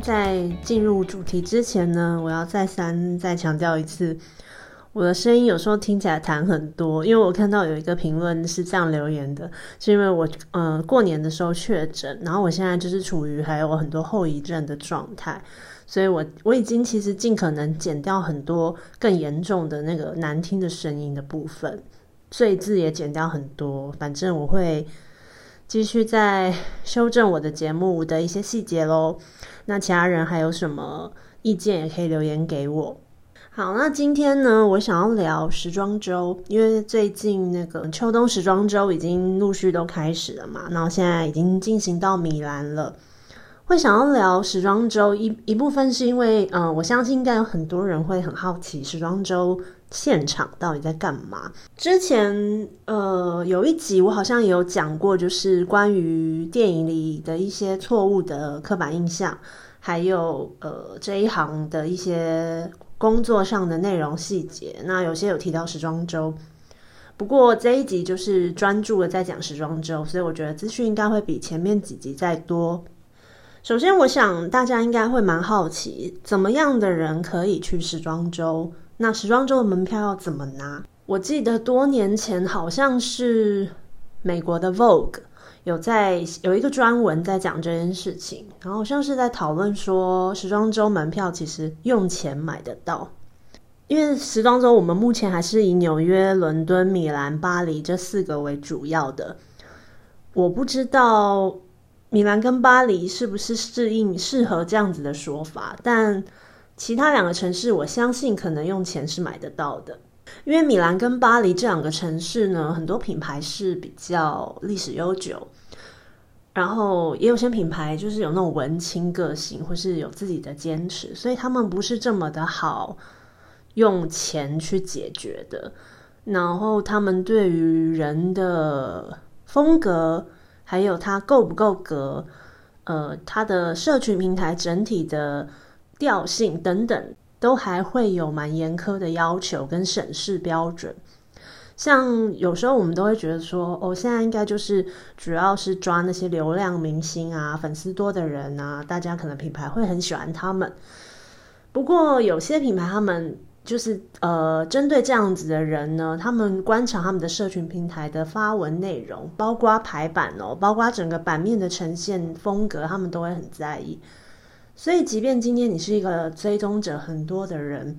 在进入主题之前呢，我要再三再强调一次，我的声音有时候听起来痰很多，因为我看到有一个评论是这样留言的，是因为我呃过年的时候确诊，然后我现在就是处于还有很多后遗症的状态，所以我我已经其实尽可能减掉很多更严重的那个难听的声音的部分，赘字也减掉很多，反正我会。继续在修正我的节目的一些细节喽。那其他人还有什么意见，也可以留言给我。好，那今天呢，我想要聊时装周，因为最近那个秋冬时装周已经陆续都开始了嘛，然后现在已经进行到米兰了。会想要聊时装周一一部分是因为，嗯，我相信应该有很多人会很好奇时装周现场到底在干嘛。之前，呃，有一集我好像也有讲过，就是关于电影里的一些错误的刻板印象，还有呃这一行的一些工作上的内容细节。那有些有提到时装周，不过这一集就是专注的在讲时装周，所以我觉得资讯应该会比前面几集再多。首先，我想大家应该会蛮好奇，怎么样的人可以去时装周？那时装周的门票要怎么拿？我记得多年前好像是美国的 Vogue 有在有一个专文在讲这件事情，然后像是在讨论说，时装周门票其实用钱买得到，因为时装周我们目前还是以纽约、伦敦、米兰、巴黎这四个为主要的，我不知道。米兰跟巴黎是不是适应适合这样子的说法？但其他两个城市，我相信可能用钱是买得到的。因为米兰跟巴黎这两个城市呢，很多品牌是比较历史悠久，然后也有些品牌就是有那种文青个性，或是有自己的坚持，所以他们不是这么的好用钱去解决的。然后他们对于人的风格。还有它够不够格，呃，它的社群平台整体的调性等等，都还会有蛮严苛的要求跟审视标准。像有时候我们都会觉得说，哦，现在应该就是主要是抓那些流量明星啊、粉丝多的人啊，大家可能品牌会很喜欢他们。不过有些品牌他们。就是呃，针对这样子的人呢，他们观察他们的社群平台的发文内容，包括排版哦，包括整个版面的呈现风格，他们都会很在意。所以，即便今天你是一个追踪者很多的人，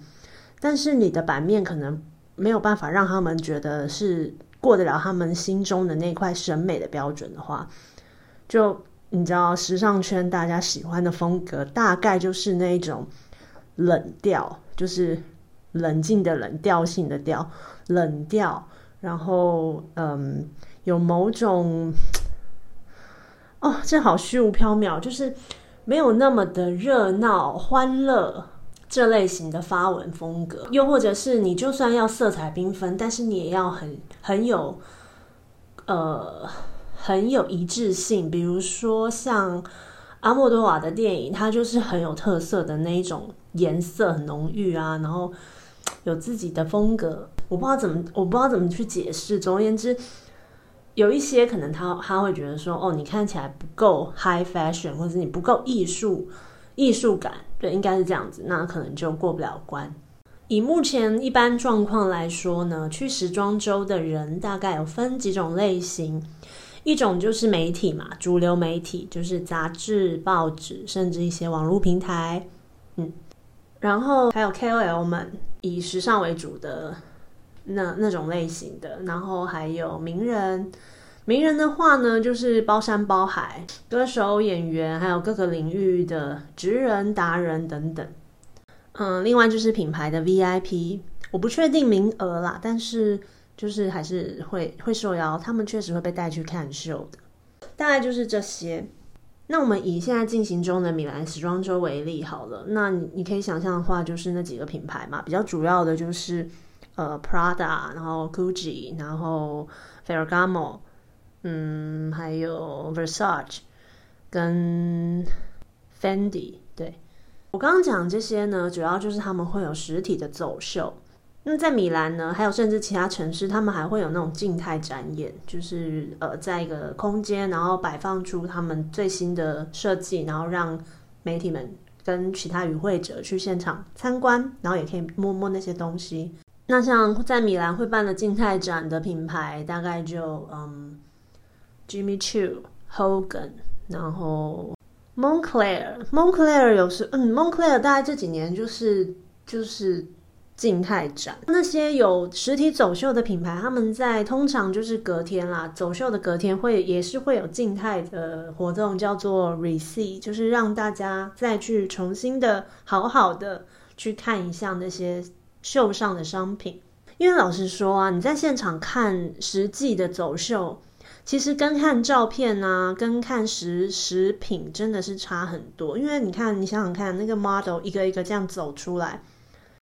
但是你的版面可能没有办法让他们觉得是过得了他们心中的那块审美的标准的话，就你知道，时尚圈大家喜欢的风格，大概就是那种冷调，就是。冷静的冷调性的调，冷调，然后嗯，有某种哦，这好虚无缥缈，就是没有那么的热闹欢乐这类型的发文风格，又或者是你就算要色彩缤纷，但是你也要很很有呃很有一致性，比如说像阿莫多瓦的电影，它就是很有特色的那一种颜色很浓郁啊，然后。有自己的风格，我不知道怎么，我不知道怎么去解释。总而言之，有一些可能他他会觉得说，哦，你看起来不够 high fashion，或者你不够艺术艺术感，对，应该是这样子，那可能就过不了关。以目前一般状况来说呢，去时装周的人大概有分几种类型，一种就是媒体嘛，主流媒体就是杂志、报纸，甚至一些网络平台，嗯。然后还有 KOL 们以时尚为主的那那种类型的，然后还有名人，名人的话呢，就是包山包海，歌手、演员，还有各个领域的职人、达人等等。嗯，另外就是品牌的 VIP，我不确定名额啦，但是就是还是会会受邀，他们确实会被带去看秀的。大概就是这些。那我们以现在进行中的米兰时装周为例好了，那你你可以想象的话，就是那几个品牌嘛，比较主要的就是呃 Prada，然后 Gucci，然后 Ferragamo，嗯，还有 Versace 跟 Fendi。对我刚刚讲这些呢，主要就是他们会有实体的走秀。那在米兰呢，还有甚至其他城市，他们还会有那种静态展演，就是呃，在一个空间，然后摆放出他们最新的设计，然后让媒体们跟其他与会者去现场参观，然后也可以摸摸那些东西。那像在米兰会办的静态展的品牌，大概就嗯，Jimmy Choo、Hogan，然后 Moncler，Moncler 有时嗯，Moncler 大概这几年就是就是静态展。那些有实体走秀的品牌，他们在通常就是隔天啦，走秀的隔天会也是会有静态的活动，叫做 Receive，就是让大家再去重新的好好的去看一下那些。秀上的商品，因为老实说啊，你在现场看实际的走秀，其实跟看照片啊，跟看实食品真的是差很多。因为你看，你想想看，那个 model 一个一个这样走出来，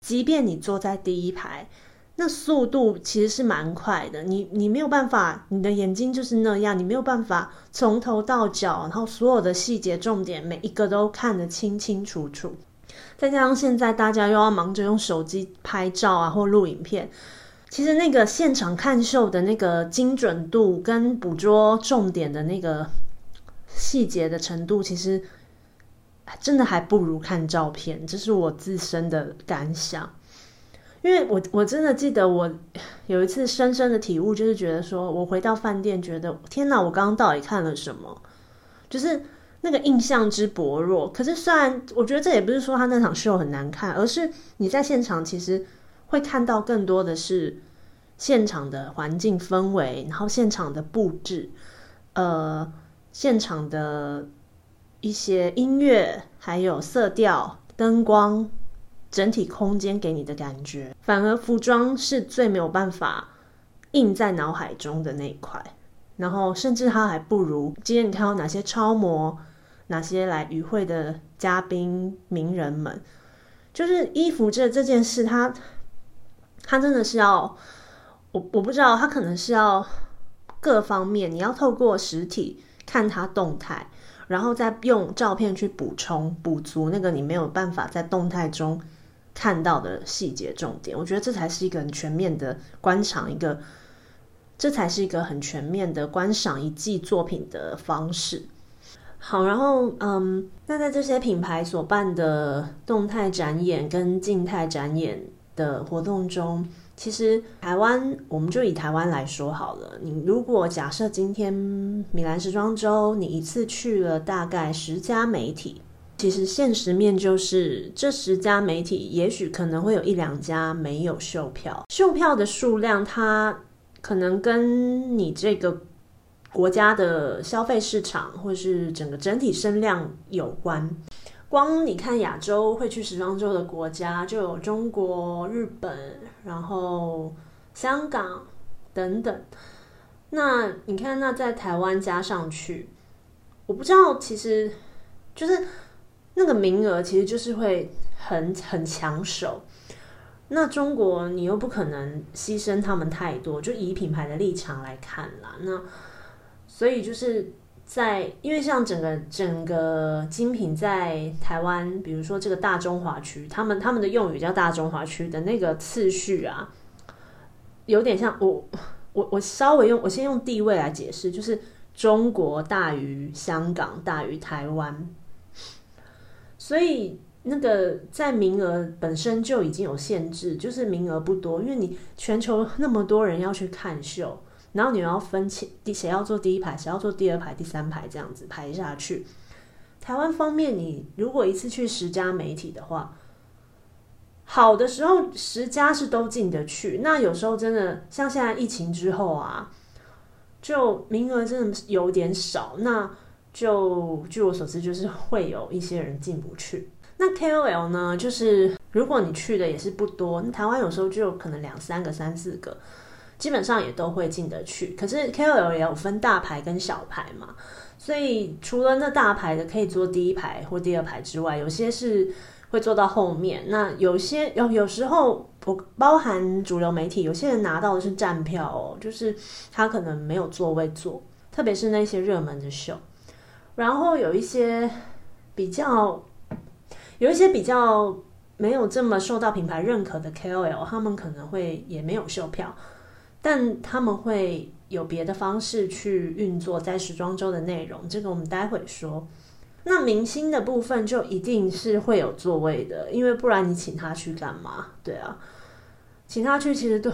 即便你坐在第一排，那速度其实是蛮快的。你你没有办法，你的眼睛就是那样，你没有办法从头到脚，然后所有的细节重点每一个都看得清清楚楚。再加上现在大家又要忙着用手机拍照啊，或录影片，其实那个现场看秀的那个精准度跟捕捉重点的那个细节的程度，其实真的还不如看照片。这是我自身的感想，因为我我真的记得我有一次深深的体悟，就是觉得说我回到饭店，觉得天哪，我刚刚到底看了什么？就是。那个印象之薄弱，可是虽然我觉得这也不是说他那场秀很难看，而是你在现场其实会看到更多的是现场的环境氛围，然后现场的布置，呃，现场的一些音乐，还有色调、灯光，整体空间给你的感觉，反而服装是最没有办法印在脑海中的那一块，然后甚至它还不如今天你看到哪些超模。哪些来与会的嘉宾名人们，就是衣服这这件事，他他真的是要我我不知道，他可能是要各方面，你要透过实体看它动态，然后再用照片去补充补足那个你没有办法在动态中看到的细节重点。我觉得这才是一个很全面的观赏，一个这才是一个很全面的观赏一季作品的方式。好，然后嗯，那在这些品牌所办的动态展演跟静态展演的活动中，其实台湾，我们就以台湾来说好了。你如果假设今天米兰时装周，你一次去了大概十家媒体，其实现实面就是这十家媒体，也许可能会有一两家没有售票，售票的数量，它可能跟你这个。国家的消费市场，或是整个整体声量有关。光你看亚洲会去时装周的国家，就有中国、日本，然后香港等等。那你看，那在台湾加上去，我不知道，其实就是那个名额，其实就是会很很抢手。那中国，你又不可能牺牲他们太多，就以品牌的立场来看啦。那所以就是在，因为像整个整个精品在台湾，比如说这个大中华区，他们他们的用语叫大中华区的那个次序啊，有点像我我我稍微用我先用地位来解释，就是中国大于香港大于台湾，所以那个在名额本身就已经有限制，就是名额不多，因为你全球那么多人要去看秀。然后你要分清第谁要坐第一排，谁要坐第二排、第三排这样子排下去。台湾方面，你如果一次去十家媒体的话，好的时候十家是都进得去。那有时候真的像现在疫情之后啊，就名额真的有点少。那就据我所知，就是会有一些人进不去。那 KOL 呢，就是如果你去的也是不多，台湾有时候就可能两三个、三四个。基本上也都会进得去，可是 KOL 也有分大牌跟小牌嘛，所以除了那大牌的可以坐第一排或第二排之外，有些是会坐到后面。那有些有有时候不包含主流媒体，有些人拿到的是站票哦，就是他可能没有座位坐，特别是那些热门的秀。然后有一些比较有一些比较没有这么受到品牌认可的 KOL，他们可能会也没有售票。但他们会有别的方式去运作在时装周的内容，这个我们待会说。那明星的部分就一定是会有座位的，因为不然你请他去干嘛？对啊，请他去其实都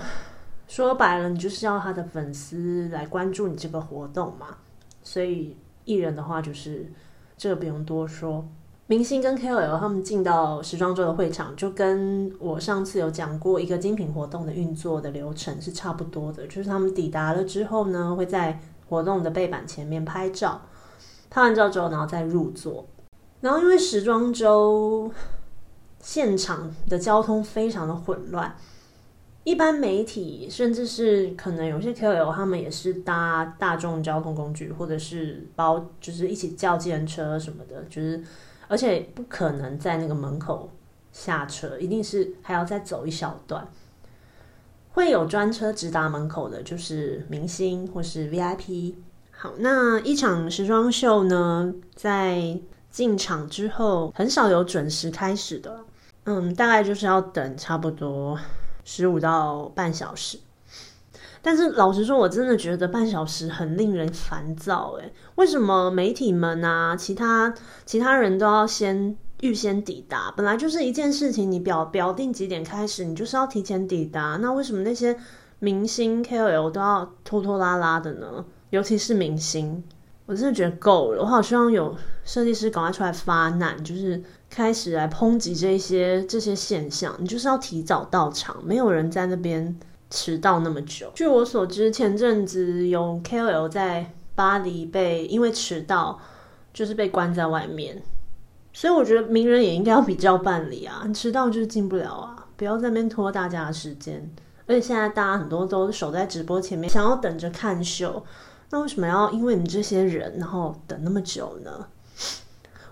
说白了，你就是要他的粉丝来关注你这个活动嘛。所以艺人的话就是这个不用多说。明星跟 KOL 他们进到时装周的会场，就跟我上次有讲过一个精品活动的运作的流程是差不多的，就是他们抵达了之后呢，会在活动的背板前面拍照，拍完照之后，然后再入座。然后因为时装周现场的交通非常的混乱。一般媒体，甚至是可能有些 KOL，他们也是搭大众交通工具，或者是包，就是一起叫计程车什么的，就是而且不可能在那个门口下车，一定是还要再走一小段。会有专车直达门口的，就是明星或是 VIP。好，那一场时装秀呢，在进场之后，很少有准时开始的，嗯，大概就是要等差不多。十五到半小时，但是老实说，我真的觉得半小时很令人烦躁。诶，为什么媒体们啊，其他其他人都要先预先抵达？本来就是一件事情，你表表定几点开始，你就是要提前抵达。那为什么那些明星 KOL 都要拖拖拉拉的呢？尤其是明星，我真的觉得够了。我好希望有设计师赶快出来发难，就是。开始来抨击这些这些现象，你就是要提早到场，没有人在那边迟到那么久。据我所知，前阵子有 KOL 在巴黎被因为迟到，就是被关在外面。所以我觉得名人也应该要比较办理啊，迟到就是进不了啊，不要在那边拖大家的时间。而且现在大家很多都守在直播前面，想要等着看秀，那为什么要因为你这些人，然后等那么久呢？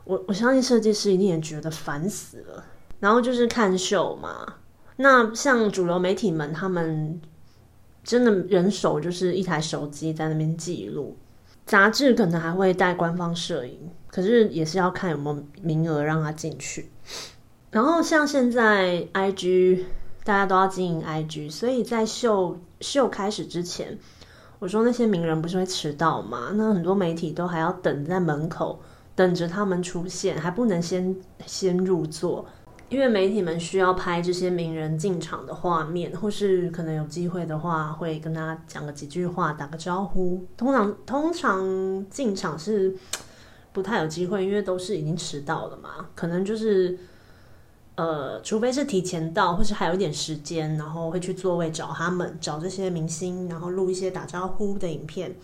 我我相信设计师一定也觉得烦死了。然后就是看秀嘛，那像主流媒体们，他们真的人手就是一台手机在那边记录。杂志可能还会带官方摄影，可是也是要看有没有名额让他进去。然后像现在 IG 大家都要经营 IG，所以在秀秀开始之前，我说那些名人不是会迟到吗？那很多媒体都还要等在门口。等着他们出现，还不能先先入座，因为媒体们需要拍这些名人进场的画面，或是可能有机会的话，会跟他讲个几句话，打个招呼。通常通常进场是不太有机会，因为都是已经迟到了嘛，可能就是呃，除非是提前到，或是还有一点时间，然后会去座位找他们，找这些明星，然后录一些打招呼的影片。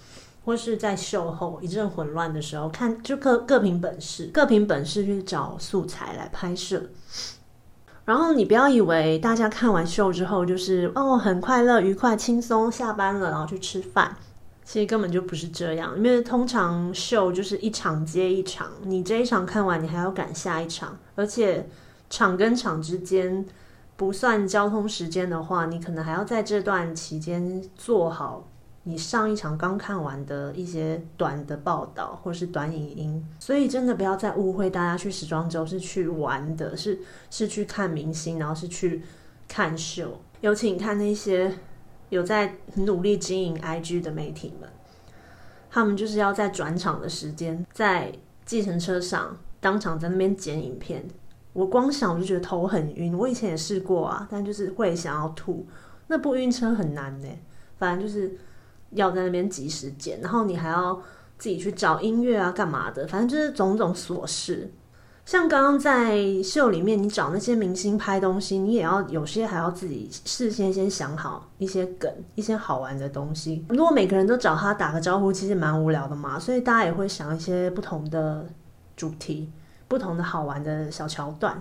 或是在秀后一阵混乱的时候，看就各各凭本事，各凭本事去找素材来拍摄。然后你不要以为大家看完秀之后就是哦很快乐、愉快、轻松，下班了然后去吃饭，其实根本就不是这样。因为通常秀就是一场接一场，你这一场看完，你还要赶下一场，而且场跟场之间不算交通时间的话，你可能还要在这段期间做好。你上一场刚看完的一些短的报道或是短影音，所以真的不要再误会大家去时装周是去玩的，是是去看明星，然后是去看秀。有请看那些有在努力经营 IG 的媒体们，他们就是要在转场的时间，在计程车上当场在那边剪影片。我光想我就觉得头很晕，我以前也试过啊，但就是会想要吐。那不晕车很难呢，反正就是。要在那边及时剪，然后你还要自己去找音乐啊，干嘛的？反正就是种种琐事。像刚刚在秀里面，你找那些明星拍东西，你也要有些还要自己事先先想好一些梗、一些好玩的东西。如果每个人都找他打个招呼，其实蛮无聊的嘛。所以大家也会想一些不同的主题、不同的好玩的小桥段。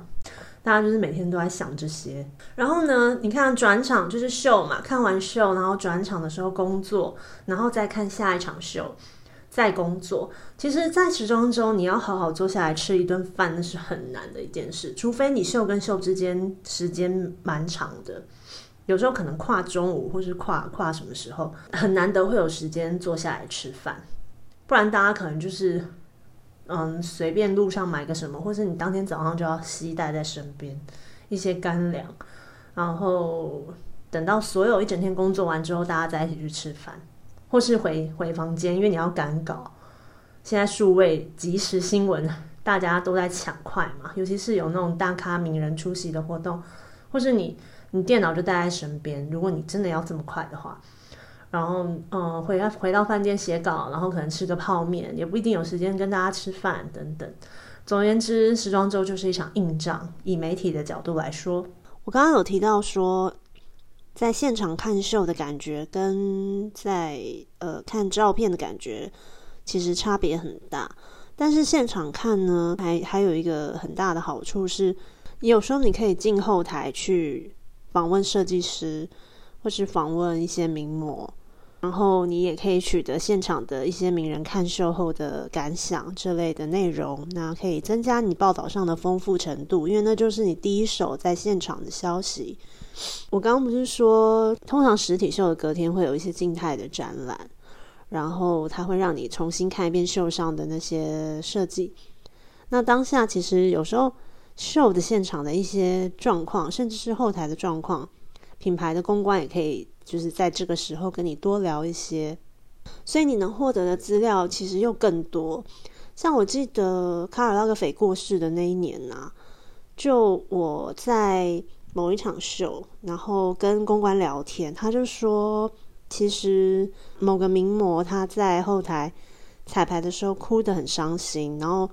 大家就是每天都在想这些，然后呢，你看转场就是秀嘛，看完秀，然后转场的时候工作，然后再看下一场秀，再工作。其实，在时装周，你要好好坐下来吃一顿饭，那是很难的一件事。除非你秀跟秀之间时间蛮长的，有时候可能跨中午，或是跨跨什么时候，很难得会有时间坐下来吃饭，不然大家可能就是。嗯，随便路上买个什么，或是你当天早上就要携带在身边一些干粮，然后等到所有一整天工作完之后，大家再一起去吃饭，或是回回房间，因为你要赶稿。现在数位即时新闻大家都在抢快嘛，尤其是有那种大咖名人出席的活动，或是你你电脑就带在身边，如果你真的要这么快的话，然后嗯，回回到饭店写稿，然后可能吃个泡面，也不一定有时间跟大家吃饭等等。总而言之，时装周就是一场硬仗。以媒体的角度来说，我刚刚有提到说，在现场看秀的感觉跟在呃看照片的感觉其实差别很大。但是现场看呢，还还有一个很大的好处是，有时候你可以进后台去访问设计师，或是访问一些名模。然后你也可以取得现场的一些名人看秀后的感想这类的内容，那可以增加你报道上的丰富程度，因为那就是你第一手在现场的消息。我刚刚不是说，通常实体秀的隔天会有一些静态的展览，然后它会让你重新看一遍秀上的那些设计。那当下其实有时候秀的现场的一些状况，甚至是后台的状况，品牌的公关也可以。就是在这个时候跟你多聊一些，所以你能获得的资料其实又更多。像我记得卡尔拉格斐过世的那一年呐，就我在某一场秀，然后跟公关聊天，他就说，其实某个名模他在后台彩排的时候哭得很伤心，然后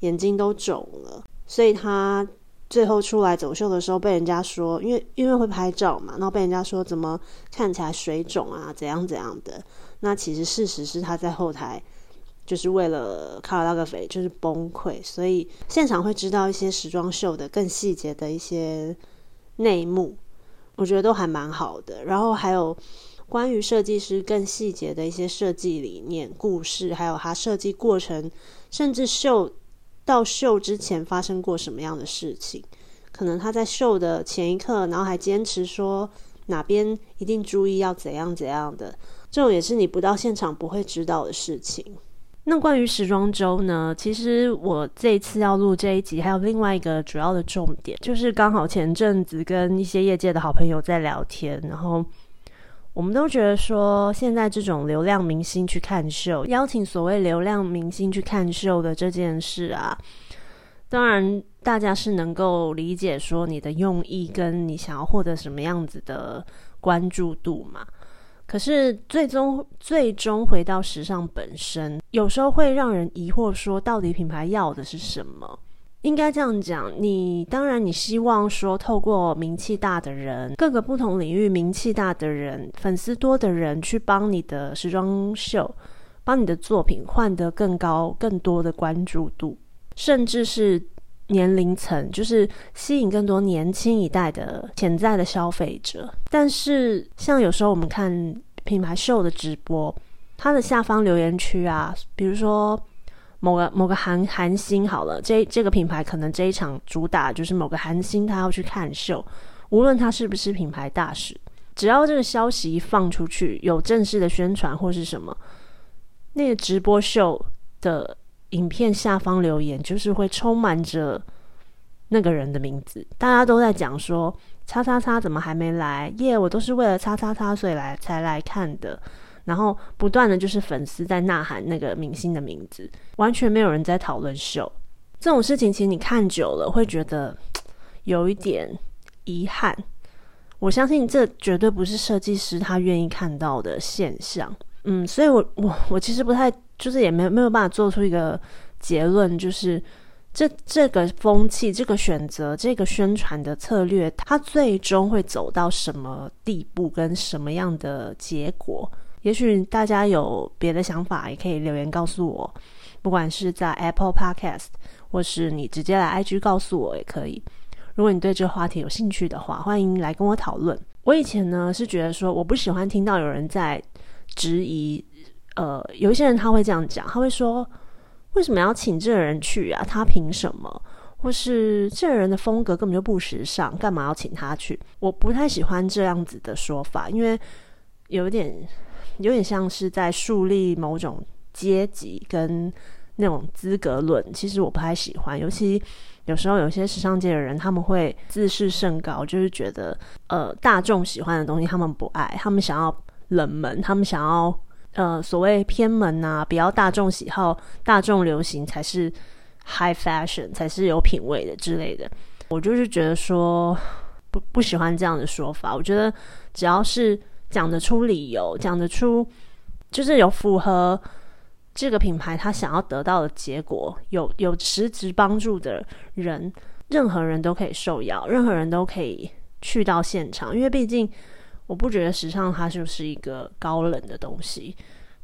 眼睛都肿了，所以他。最后出来走秀的时候，被人家说，因为因为会拍照嘛，然后被人家说怎么看起来水肿啊，怎样怎样的。那其实事实是他在后台就是为了卡尔拉格菲就是崩溃，所以现场会知道一些时装秀的更细节的一些内幕，我觉得都还蛮好的。然后还有关于设计师更细节的一些设计理念、故事，还有他设计过程，甚至秀。到秀之前发生过什么样的事情？可能他在秀的前一刻，然后还坚持说哪边一定注意要怎样怎样的，这种也是你不到现场不会知道的事情。那关于时装周呢？其实我这次要录这一集，还有另外一个主要的重点，就是刚好前阵子跟一些业界的好朋友在聊天，然后。我们都觉得说，现在这种流量明星去看秀，邀请所谓流量明星去看秀的这件事啊，当然大家是能够理解说你的用意跟你想要获得什么样子的关注度嘛。可是最终最终回到时尚本身，有时候会让人疑惑说，到底品牌要的是什么？应该这样讲，你当然你希望说，透过名气大的人，各个不同领域名气大的人，粉丝多的人，去帮你的时装秀，帮你的作品换得更高、更多的关注度，甚至是年龄层，就是吸引更多年轻一代的潜在的消费者。但是，像有时候我们看品牌秀的直播，它的下方留言区啊，比如说。某个某个韩韩星好了，这这个品牌可能这一场主打就是某个韩星他要去看秀，无论他是不是品牌大使，只要这个消息一放出去，有正式的宣传或是什么，那个直播秀的影片下方留言就是会充满着那个人的名字，大家都在讲说叉叉叉怎么还没来？耶，我都是为了叉叉叉所以来才来看的。然后不断的就是粉丝在呐喊那个明星的名字，完全没有人在讨论秀这种事情。其实你看久了会觉得有一点遗憾。我相信这绝对不是设计师他愿意看到的现象。嗯，所以我我我其实不太就是也没没有办法做出一个结论，就是这这个风气、这个选择、这个宣传的策略，它最终会走到什么地步，跟什么样的结果？也许大家有别的想法，也可以留言告诉我，不管是在 Apple Podcast，或是你直接来 IG 告诉我也可以。如果你对这个话题有兴趣的话，欢迎来跟我讨论。我以前呢是觉得说，我不喜欢听到有人在质疑，呃，有一些人他会这样讲，他会说，为什么要请这个人去啊？他凭什么？或是这个人的风格根本就不时尚，干嘛要请他去？我不太喜欢这样子的说法，因为有点。有点像是在树立某种阶级跟那种资格论，其实我不太喜欢。尤其有时候有些时尚界的人，他们会自视甚高，就是觉得呃大众喜欢的东西他们不爱，他们想要冷门，他们想要呃所谓偏门啊，比较大众喜好、大众流行才是 high fashion，才是有品味的之类的。我就是觉得说不不喜欢这样的说法。我觉得只要是讲得出理由，讲得出就是有符合这个品牌他想要得到的结果，有有实质帮助的人，任何人都可以受邀，任何人都可以去到现场。因为毕竟我不觉得时尚它就是一个高冷的东西，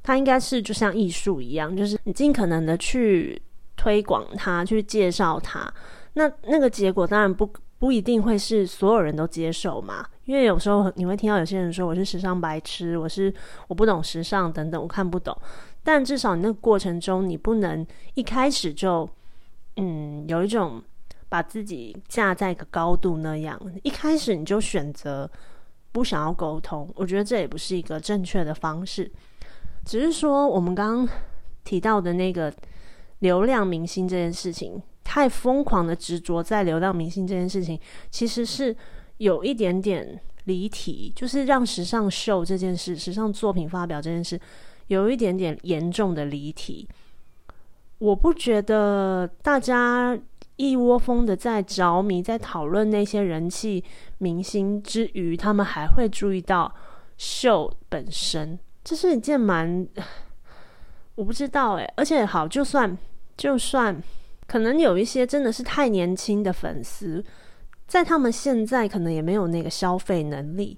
它应该是就像艺术一样，就是你尽可能的去推广它，去介绍它。那那个结果当然不不一定会是所有人都接受嘛，因为有时候你会听到有些人说我是时尚白痴，我是我不懂时尚等等，我看不懂。但至少你那个过程中，你不能一开始就嗯有一种把自己架在一个高度那样，一开始你就选择不想要沟通，我觉得这也不是一个正确的方式。只是说我们刚刚提到的那个流量明星这件事情。太疯狂的执着在流量明星这件事情，其实是有一点点离题，就是让时尚秀这件事、时尚作品发表这件事，有一点点严重的离题。我不觉得大家一窝蜂的在着迷，在讨论那些人气明星之余，他们还会注意到秀本身，这是一件蛮……我不知道诶，而且好，就算就算。可能有一些真的是太年轻的粉丝，在他们现在可能也没有那个消费能力。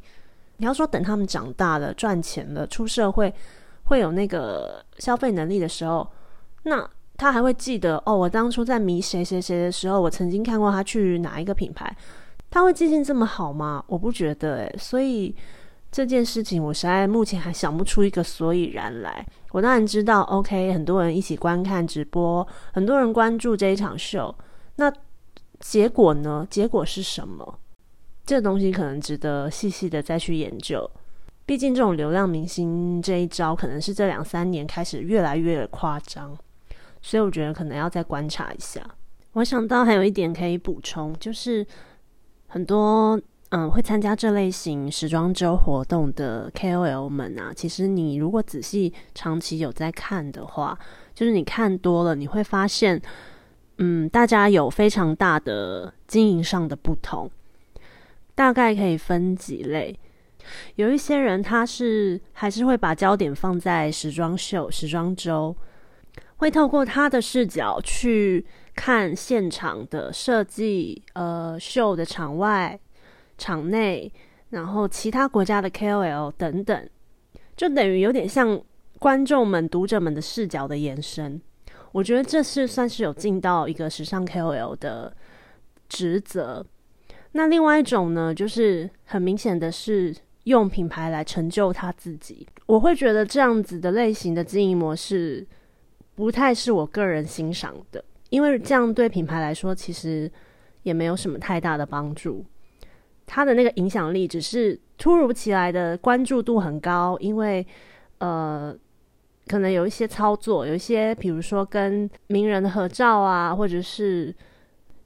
你要说等他们长大了、赚钱了、出社会，会有那个消费能力的时候，那他还会记得哦，我当初在迷谁谁谁的时候，我曾经看过他去哪一个品牌，他会记性这么好吗？我不觉得诶，所以。这件事情，我实在目前还想不出一个所以然来。我当然知道，OK，很多人一起观看直播，很多人关注这一场秀。那结果呢？结果是什么？这东西可能值得细细的再去研究。毕竟，这种流量明星这一招，可能是这两三年开始越来越夸张，所以我觉得可能要再观察一下。我想到还有一点可以补充，就是很多。嗯，会参加这类型时装周活动的 KOL 们啊，其实你如果仔细长期有在看的话，就是你看多了，你会发现，嗯，大家有非常大的经营上的不同，大概可以分几类。有一些人他是还是会把焦点放在时装秀、时装周，会透过他的视角去看现场的设计，呃，秀的场外。场内，然后其他国家的 KOL 等等，就等于有点像观众们、读者们的视角的延伸。我觉得这是算是有尽到一个时尚 KOL 的职责。那另外一种呢，就是很明显的是用品牌来成就他自己。我会觉得这样子的类型的经营模式不太是我个人欣赏的，因为这样对品牌来说其实也没有什么太大的帮助。他的那个影响力只是突如其来的关注度很高，因为呃，可能有一些操作，有一些比如说跟名人的合照啊，或者是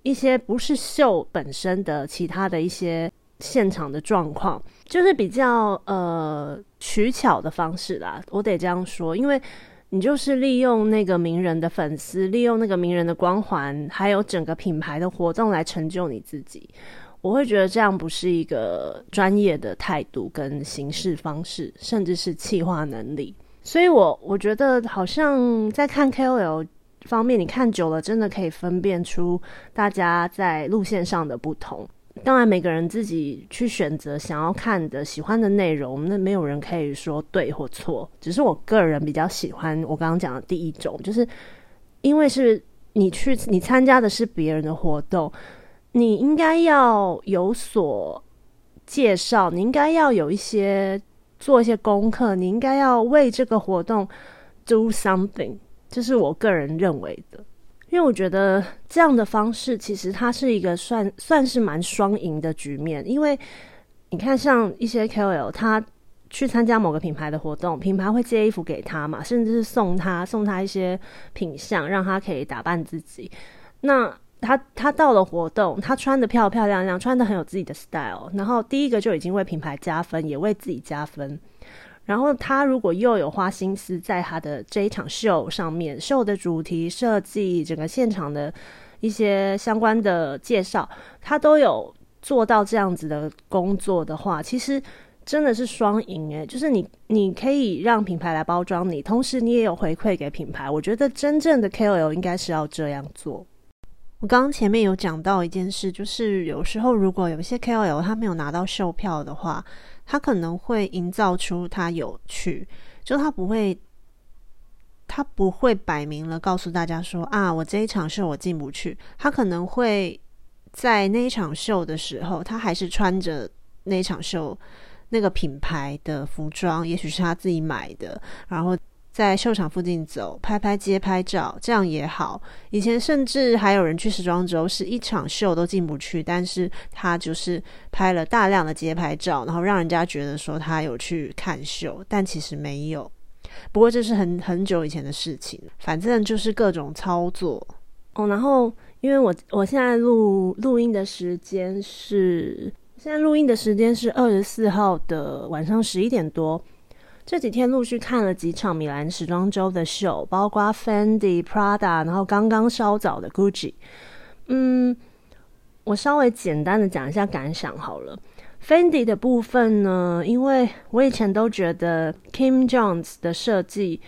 一些不是秀本身的其他的一些现场的状况，就是比较呃取巧的方式啦。我得这样说，因为你就是利用那个名人的粉丝，利用那个名人的光环，还有整个品牌的活动来成就你自己。我会觉得这样不是一个专业的态度跟行事方式，甚至是企划能力。所以，我我觉得好像在看 KOL 方面，你看久了，真的可以分辨出大家在路线上的不同。当然，每个人自己去选择想要看的、喜欢的内容，那没有人可以说对或错。只是我个人比较喜欢我刚刚讲的第一种，就是因为是你去你参加的是别人的活动。你应该要有所介绍，你应该要有一些做一些功课，你应该要为这个活动 do something，这是我个人认为的。因为我觉得这样的方式其实它是一个算算是蛮双赢的局面。因为你看，像一些 KOL，他去参加某个品牌的活动，品牌会借衣服给他嘛，甚至是送他送他一些品相，让他可以打扮自己。那他他到了活动，他穿的漂漂亮亮，穿的很有自己的 style，然后第一个就已经为品牌加分，也为自己加分。然后他如果又有花心思在他的这一场秀上面，秀的主题设计、整个现场的一些相关的介绍，他都有做到这样子的工作的话，其实真的是双赢诶，就是你你可以让品牌来包装你，同时你也有回馈给品牌。我觉得真正的 KOL 应该是要这样做。我刚刚前面有讲到一件事，就是有时候如果有一些 KOL 他没有拿到售票的话，他可能会营造出他有趣，就他不会，他不会摆明了告诉大家说啊，我这一场秀我进不去。他可能会在那一场秀的时候，他还是穿着那一场秀那个品牌的服装，也许是他自己买的，然后。在秀场附近走，拍拍街拍照，这样也好。以前甚至还有人去时装周，是一场秀都进不去，但是他就是拍了大量的街拍照，然后让人家觉得说他有去看秀，但其实没有。不过这是很很久以前的事情，反正就是各种操作哦。然后因为我我现在录录音的时间是现在录音的时间是二十四号的晚上十一点多。这几天陆续看了几场米兰时装周的秀，包括 Fendi、Prada，然后刚刚稍早的 Gucci。嗯，我稍微简单的讲一下感想好了。Fendi 的部分呢，因为我以前都觉得 Kim Jones 的设计，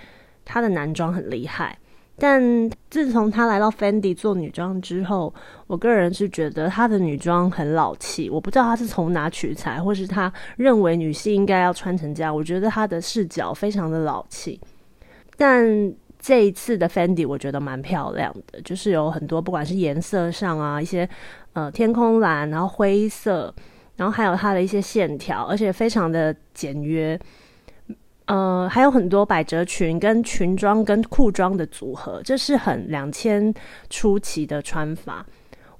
他的男装很厉害。但自从她来到 Fendi 做女装之后，我个人是觉得她的女装很老气。我不知道她是从哪取材，或是她认为女性应该要穿成这样。我觉得她的视角非常的老气。但这一次的 Fendi 我觉得蛮漂亮的，就是有很多不管是颜色上啊，一些呃天空蓝，然后灰色，然后还有它的一些线条，而且非常的简约。呃，还有很多百褶裙跟裙装跟裤装的组合，这是很两千初期的穿法。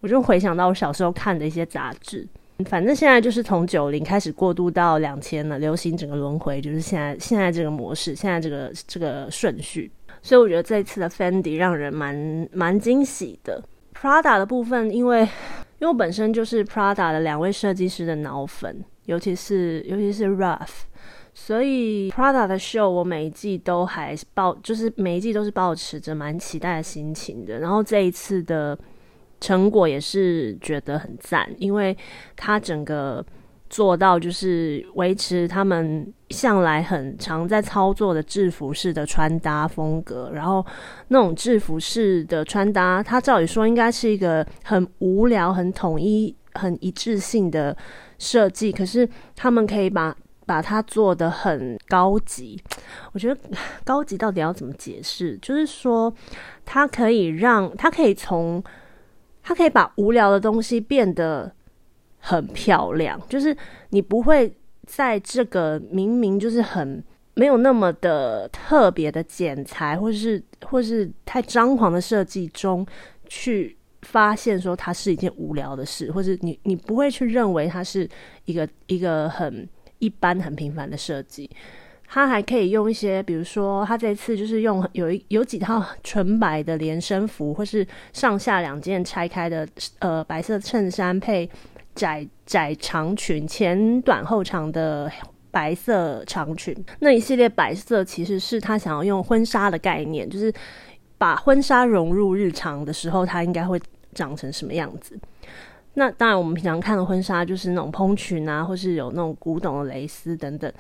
我就回想到我小时候看的一些杂志，反正现在就是从九零开始过渡到两千了，流行整个轮回就是现在现在这个模式，现在这个这个顺序。所以我觉得这次的 Fendi 让人蛮蛮惊喜的。Prada 的部分，因为因为我本身就是 Prada 的两位设计师的脑粉，尤其是尤其是 Ralph。所以 Prada 的秀，我每一季都还抱，就是每一季都是保持着蛮期待的心情的。然后这一次的成果也是觉得很赞，因为它整个做到就是维持他们向来很常在操作的制服式的穿搭风格。然后那种制服式的穿搭，它照理说应该是一个很无聊、很统一、很一致性的设计，可是他们可以把把它做的很高级，我觉得 高级到底要怎么解释？就是说，它可以让它可以从它可以把无聊的东西变得很漂亮，就是你不会在这个明明就是很没有那么的特别的剪裁，或是或是太张狂的设计中去发现说它是一件无聊的事，或者你你不会去认为它是一个一个很。一般很平凡的设计，他还可以用一些，比如说，他这次就是用有一有几套纯白的连身服，或是上下两件拆开的呃白色衬衫配窄窄长裙，前短后长的白色长裙。那一系列白色其实是他想要用婚纱的概念，就是把婚纱融入日常的时候，它应该会长成什么样子。那当然，我们平常看的婚纱就是那种蓬裙啊，或是有那种古董的蕾丝等等。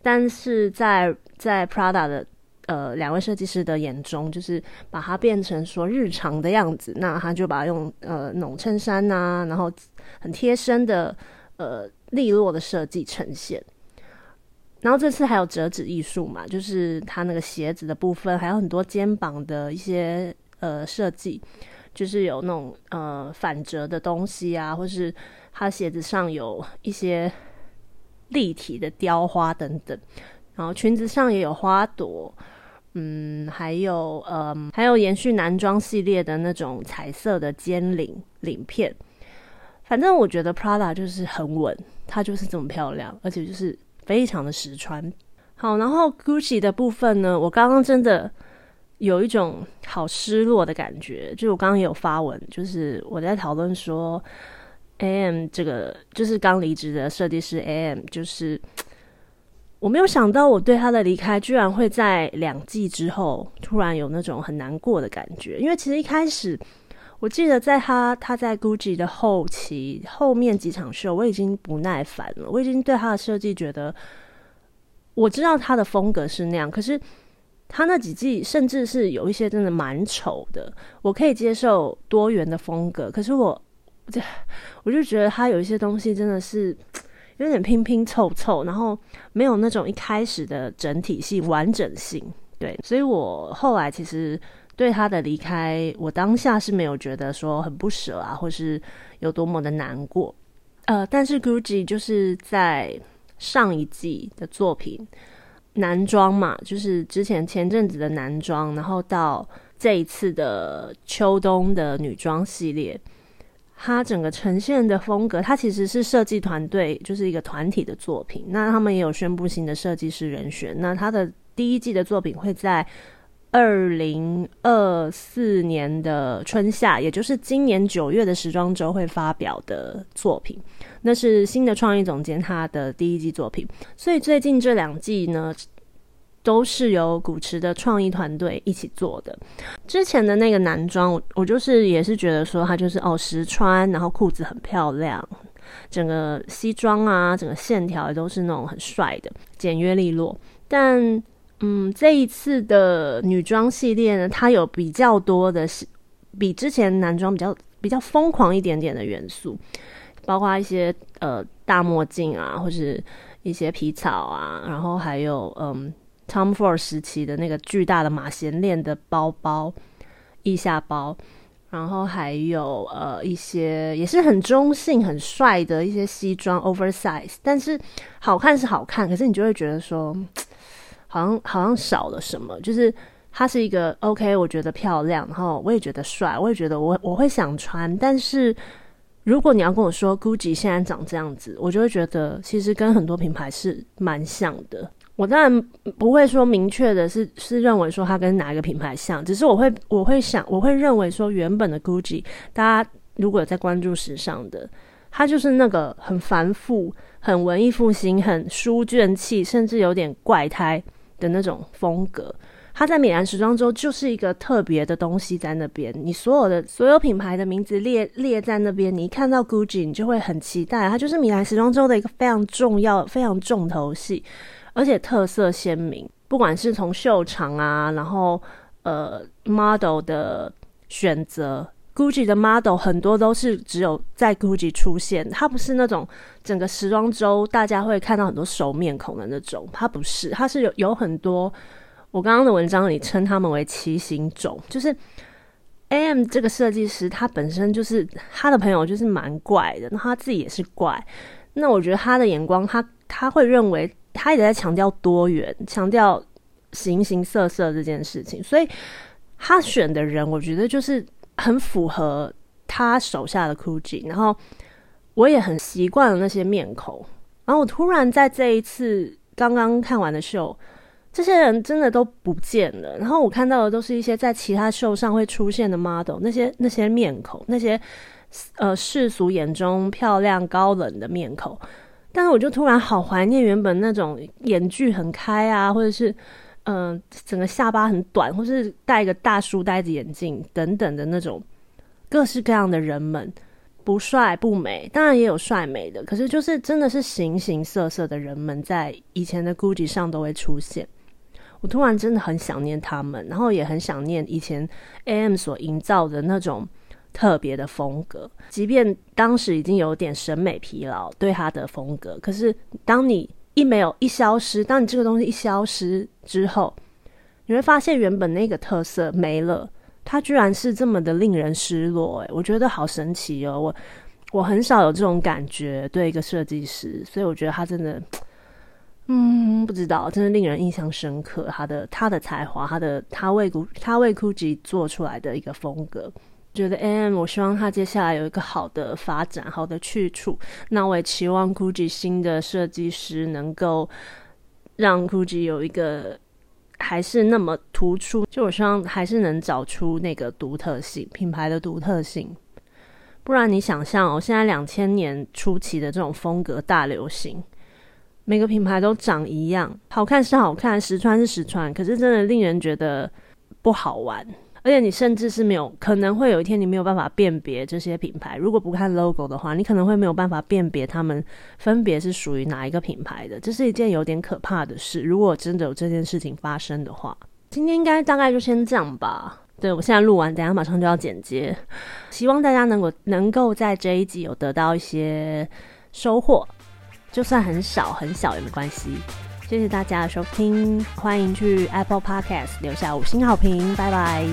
但是在在 Prada 的呃两位设计师的眼中，就是把它变成说日常的样子。那他就把它用呃那种衬衫呐，然后很贴身的呃利落的设计呈现。然后这次还有折纸艺术嘛，就是它那个鞋子的部分，还有很多肩膀的一些呃设计。就是有那种呃反折的东西啊，或是他鞋子上有一些立体的雕花等等，然后裙子上也有花朵，嗯，还有呃还有延续男装系列的那种彩色的尖领领片。反正我觉得 Prada 就是很稳，它就是这么漂亮，而且就是非常的实穿。好，然后 Gucci 的部分呢，我刚刚真的。有一种好失落的感觉，就我刚刚也有发文，就是我在讨论说，A M 这个就是刚离职的设计师 A M，就是我没有想到，我对他的离开居然会在两季之后突然有那种很难过的感觉。因为其实一开始，我记得在他他在 Gucci 的后期后面几场秀，我已经不耐烦了。我已经对他的设计觉得，我知道他的风格是那样，可是他那几季甚至是有一些真的蛮丑的。我可以接受多元的风格，可是我这我就觉得他有一些东西真的是。有点拼拼凑凑，然后没有那种一开始的整体性、完整性。对，所以我后来其实对他的离开，我当下是没有觉得说很不舍啊，或是有多么的难过。呃，但是 Gucci 就是在上一季的作品男装嘛，就是之前前阵子的男装，然后到这一次的秋冬的女装系列。它整个呈现的风格，它其实是设计团队就是一个团体的作品。那他们也有宣布新的设计师人选。那他的第一季的作品会在二零二四年的春夏，也就是今年九月的时装周会发表的作品。那是新的创意总监他的第一季作品。所以最近这两季呢？都是由古驰的创意团队一起做的。之前的那个男装，我我就是也是觉得说，他就是哦实穿，然后裤子很漂亮，整个西装啊，整个线条也都是那种很帅的，简约利落。但嗯，这一次的女装系列呢，它有比较多的是比之前男装比较比较疯狂一点点的元素，包括一些呃大墨镜啊，或是一些皮草啊，然后还有嗯。Tom Ford 时期的那个巨大的马衔链的包包、腋下包，然后还有呃一些也是很中性、很帅的一些西装 oversize，但是好看是好看，可是你就会觉得说，好像好像少了什么。就是它是一个 OK，我觉得漂亮，然后我也觉得帅，我也觉得我我会想穿。但是如果你要跟我说 Gucci 现在长这样子，我就会觉得其实跟很多品牌是蛮像的。我当然不会说明确的是是认为说它跟哪一个品牌像，只是我会我会想我会认为说原本的 Gucci，大家如果有在关注时尚的，它就是那个很繁复、很文艺复兴、很书卷气，甚至有点怪胎的那种风格。它在米兰时装周就是一个特别的东西在那边，你所有的所有品牌的名字列列在那边，你一看到 Gucci，你就会很期待，它就是米兰时装周的一个非常重要、非常重头戏。而且特色鲜明，不管是从秀场啊，然后呃 model 的选择，Gucci 的 model 很多都是只有在 Gucci 出现，它不是那种整个时装周大家会看到很多熟面孔的那种，它不是，它是有有很多。我刚刚的文章里称他们为骑行种，就是 AM 这个设计师他本身就是他的朋友就是蛮怪的，那他自己也是怪，那我觉得他的眼光，他他会认为。他一直在强调多元，强调形形色色这件事情，所以他选的人，我觉得就是很符合他手下的 Gucci。然后我也很习惯了那些面孔。然后我突然在这一次刚刚看完的秀，这些人真的都不见了。然后我看到的都是一些在其他秀上会出现的 model，那些那些面孔，那些呃世俗眼中漂亮高冷的面孔。但是我就突然好怀念原本那种眼距很开啊，或者是嗯整个下巴很短，或是戴个大书呆子眼镜等等的那种各式各样的人们，不帅不美，当然也有帅美的，可是就是真的是形形色色的人们在以前的 GUCCI 上都会出现。我突然真的很想念他们，然后也很想念以前 AM 所营造的那种。特别的风格，即便当时已经有点审美疲劳，对他的风格，可是当你一没有一消失，当你这个东西一消失之后，你会发现原本那个特色没了，它居然是这么的令人失落。诶，我觉得好神奇哦！我我很少有这种感觉对一个设计师，所以我觉得他真的，嗯，不知道，真的令人印象深刻。他的他的才华，他的他为古他为 GUCCI 做出来的一个风格。觉得 AM，我希望他接下来有一个好的发展，好的去处。那我也期望 GUCCI 新的设计师能够让 GUCCI 有一个还是那么突出。就我希望还是能找出那个独特性，品牌的独特性。不然你想象哦，现在两千年初期的这种风格大流行，每个品牌都长一样，好看是好看，实穿是实穿，可是真的令人觉得不好玩。而且你甚至是没有可能会有一天你没有办法辨别这些品牌，如果不看 logo 的话，你可能会没有办法辨别他们分别是属于哪一个品牌的，这是一件有点可怕的事。如果真的有这件事情发生的话，今天应该大概就先这样吧。对我现在录完，等下马上就要剪接，希望大家能够能够在这一集有得到一些收获，就算很少很小也没关系。谢谢大家的收听，欢迎去 Apple Podcast 留下五星好评，拜拜。